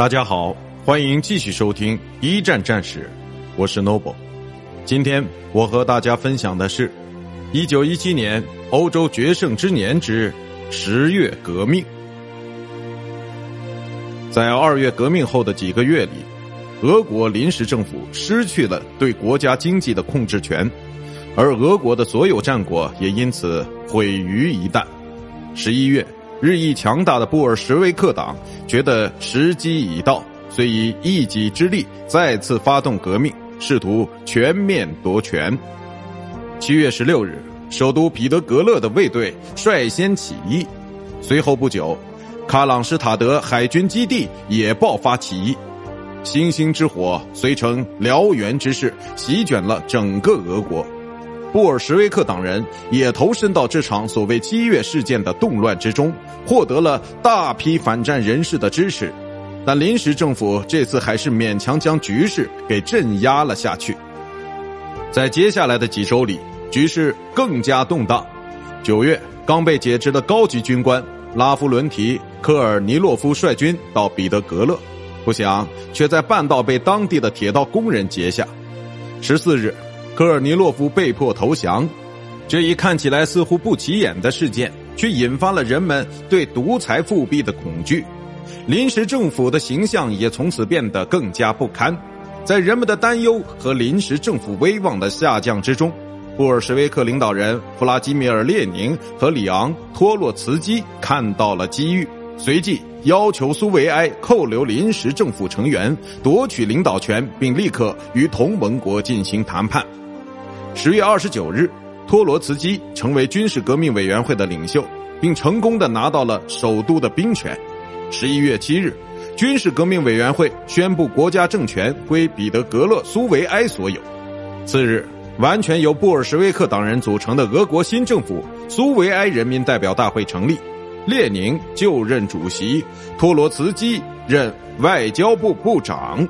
大家好，欢迎继续收听一战战史，我是 Noble。今天我和大家分享的是一九一七年欧洲决胜之年之十月革命。在二月革命后的几个月里，俄国临时政府失去了对国家经济的控制权，而俄国的所有战果也因此毁于一旦。十一月。日益强大的布尔什维克党觉得时机已到，遂以一己之力再次发动革命，试图全面夺权。七月十六日，首都彼得格勒的卫队率先起义，随后不久，卡朗施塔德海军基地也爆发起义，星星之火遂成燎原之势，席卷了整个俄国。布尔什维克党人也投身到这场所谓七月事件的动乱之中，获得了大批反战人士的支持，但临时政府这次还是勉强将局势给镇压了下去。在接下来的几周里，局势更加动荡。九月，刚被解职的高级军官拉夫伦提科尔尼洛夫率军到彼得格勒，不想却在半道被当地的铁道工人截下。十四日。科尔尼洛夫被迫投降，这一看起来似乎不起眼的事件，却引发了人们对独裁复辟的恐惧。临时政府的形象也从此变得更加不堪。在人们的担忧和临时政府威望的下降之中，布尔什维克领导人弗拉基米尔·列宁和里昂·托洛茨基看到了机遇，随即要求苏维埃扣留临时政府成员，夺取领导权，并立刻与同盟国进行谈判。十月二十九日，托罗茨基成为军事革命委员会的领袖，并成功的拿到了首都的兵权。十一月七日，军事革命委员会宣布国家政权归彼得格勒苏维埃所有。次日，完全由布尔什维克党人组成的俄国新政府苏维埃人民代表大会成立，列宁就任主席，托罗茨基任外交部部长。